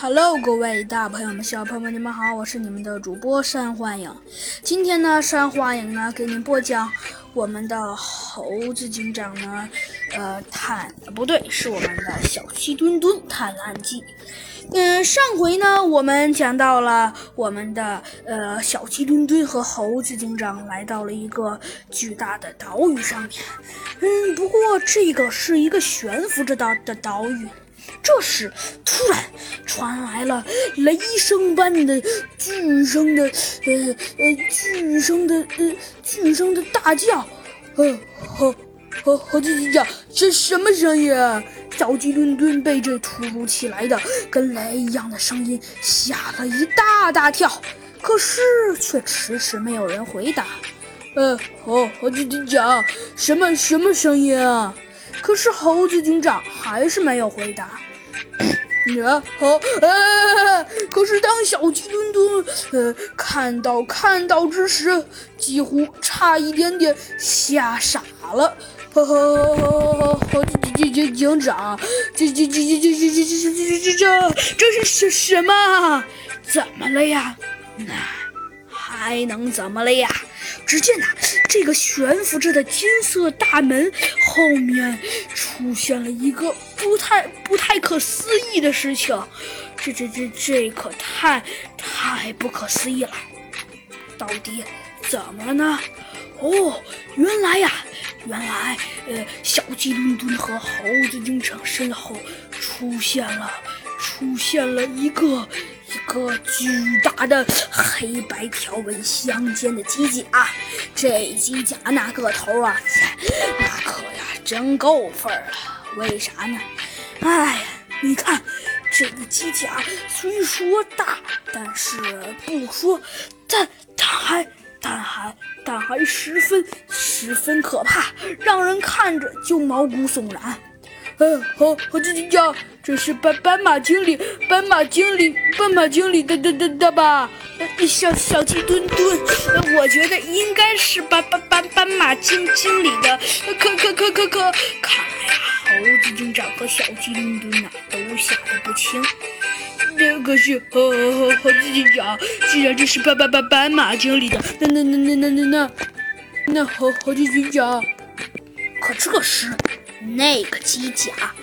Hello，各位大朋友们、小朋友们，你们好，我是你们的主播山幻影。今天呢，山幻影呢给您播讲我们的猴子警长呢，呃，探不对，是我们的小鸡墩墩探案记。嗯，上回呢，我们讲到了我们的呃小鸡墩墩和猴子警长来到了一个巨大的岛屿上面。嗯，不过这个是一个悬浮着的的岛屿。这时，突然传来了雷声般的巨声的，呃呃，巨声的，呃，巨声的大叫，呃，好，好，好，鸡叫，这什么声音？啊？小鸡墩墩被这突如其来的跟雷一样的声音吓了一大大跳，可是却迟迟没有人回答。呃，好，好，鸡叫，什么什么声音啊？可是猴子警长还是没有回答。啊，好，呃，可是当小鸡墩墩呃看到看到之时，几乎差一点点吓傻了。呵呵呵呵，警警警长，这这这这这这这这这这这这是什什么？怎么了呀？那还能怎么了呀？只见呐，这个悬浮着的金色大门后面出现了一个不太不太可思议的事情，这这这这可太太不可思议了！到底怎么了呢？哦，原来呀，原来呃，小鸡墩墩和猴子警长身后出现了出现了一个。个巨大的黑白条纹相间的机甲，这机甲那个头啊，那可呀真够份儿了。为啥呢？哎，你看这个机甲虽说大，但是不说，但它还，但还，但还十分十分可怕，让人看着就毛骨悚然。嗯，好，猴子警长这是斑斑马经理，斑马经理，斑马经理的的的的吧？小小鸡墩墩，我觉得应该是斑斑斑斑马经经理的。可可可可可，看来呀，猴子警长和小鸡墩墩呐都吓得不轻。这可是，猴猴，猴子警长，既然这是斑斑斑斑马经理的，那那那那那那那，那猴猴子警长，可这时。那个机甲。